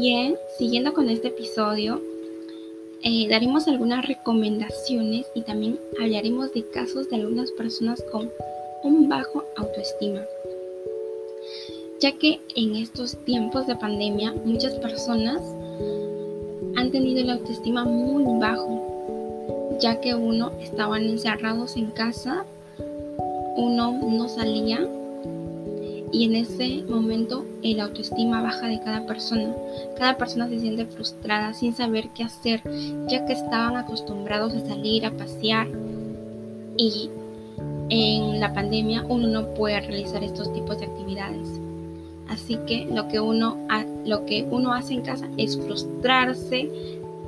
Bien, siguiendo con este episodio, eh, daremos algunas recomendaciones y también hablaremos de casos de algunas personas con un bajo autoestima. Ya que en estos tiempos de pandemia muchas personas han tenido la autoestima muy bajo, ya que uno estaban encerrados en casa, uno no salía y en ese momento el autoestima baja de cada persona. Cada persona se siente frustrada sin saber qué hacer, ya que estaban acostumbrados a salir a pasear y en la pandemia uno no puede realizar estos tipos de actividades. Así que lo que uno, lo que uno hace en casa es frustrarse,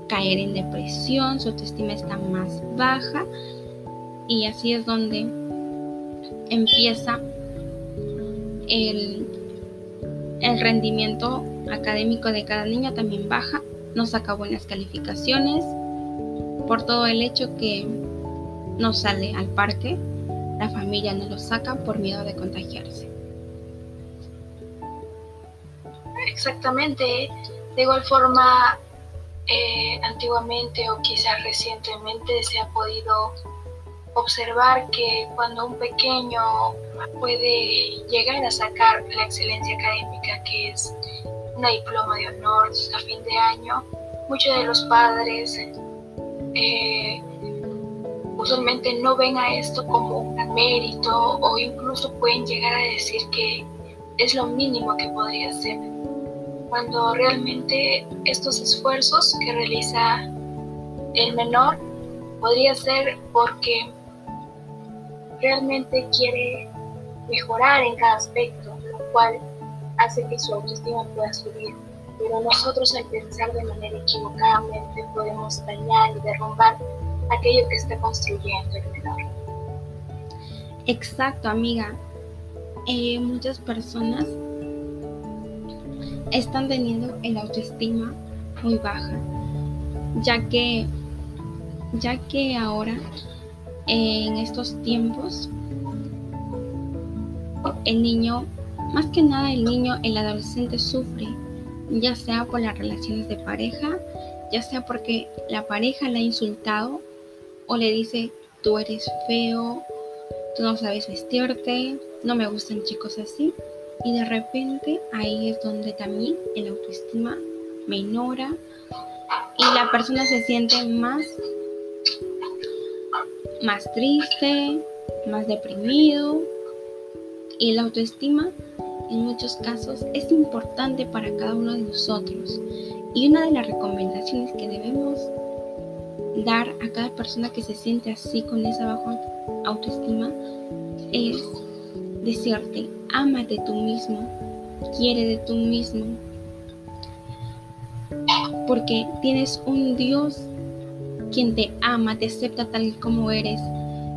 caer en depresión, su autoestima está más baja y así es donde empieza el, rendimiento académico de cada niño también baja, no saca buenas calificaciones por todo el hecho que no sale al parque, la familia no lo saca por miedo de contagiarse. Exactamente, de igual forma, eh, antiguamente o quizás recientemente se ha podido observar que cuando un pequeño puede llegar a sacar la excelencia académica, que es una diploma de honor a fin de año, muchos de los padres eh, usualmente no ven a esto como un mérito o incluso pueden llegar a decir que es lo mínimo que podría ser, cuando realmente estos esfuerzos que realiza el menor podría ser porque realmente quiere mejorar en cada aspecto, lo cual hace que su autoestima pueda subir. Pero nosotros al pensar de manera equivocadamente podemos dañar y derrumbar aquello que está construyendo el menor. Exacto, amiga. Eh, muchas personas están teniendo el autoestima muy baja, ya que, ya que ahora en estos tiempos el niño, más que nada el niño, el adolescente sufre, ya sea por las relaciones de pareja, ya sea porque la pareja le ha insultado o le dice tú eres feo, tú no sabes vestirte, no me gustan chicos así. Y de repente ahí es donde también el autoestima menora y la persona se siente más, más triste, más deprimido y la autoestima en muchos casos es importante para cada uno de nosotros. Y una de las recomendaciones que debemos dar a cada persona que se siente así con esa baja autoestima es decirte, ámate tú mismo, quiere de tú mismo, porque tienes un Dios quien te ama, te acepta tal como eres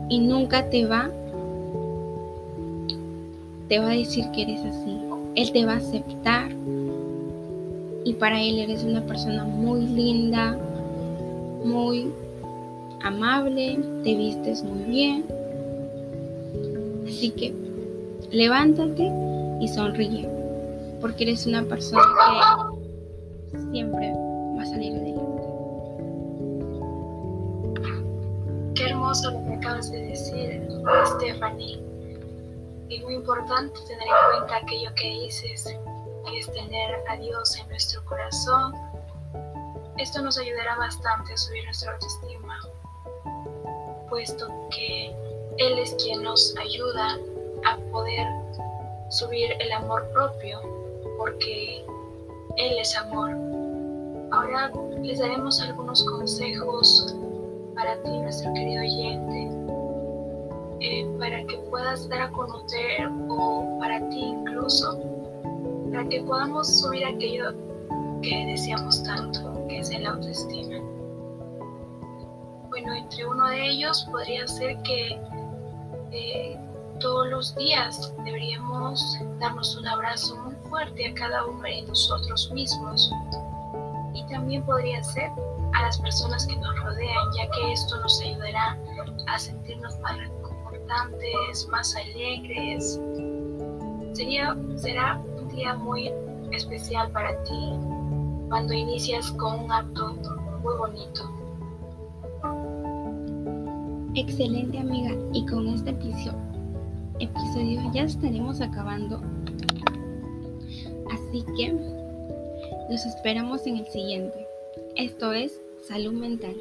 y nunca te va te va a decir que eres así. Él te va a aceptar y para él eres una persona muy linda, muy amable, te vistes muy bien. Así que levántate y sonríe, porque eres una persona que siempre va a salir adelante. Hermoso lo que acabas de decir, Stephanie. Y muy importante tener en cuenta aquello que dices, que es tener a Dios en nuestro corazón. Esto nos ayudará bastante a subir nuestra autoestima, puesto que Él es quien nos ayuda a poder subir el amor propio, porque Él es amor. Ahora les daremos algunos consejos para ti, nuestro querido oyente, eh, para que puedas dar a conocer o para ti incluso, para que podamos subir aquello que deseamos tanto, que es el autoestima. Bueno, entre uno de ellos podría ser que eh, todos los días deberíamos darnos un abrazo muy fuerte a cada uno de nosotros mismos. También podría ser a las personas que nos rodean, ya que esto nos ayudará a sentirnos más reconfortantes, más alegres. Sería, será un día muy especial para ti, cuando inicias con un acto muy bonito. Excelente amiga, y con este episodio, episodio ya estaremos acabando. Así que los esperamos en el siguiente. Esto es salud mental.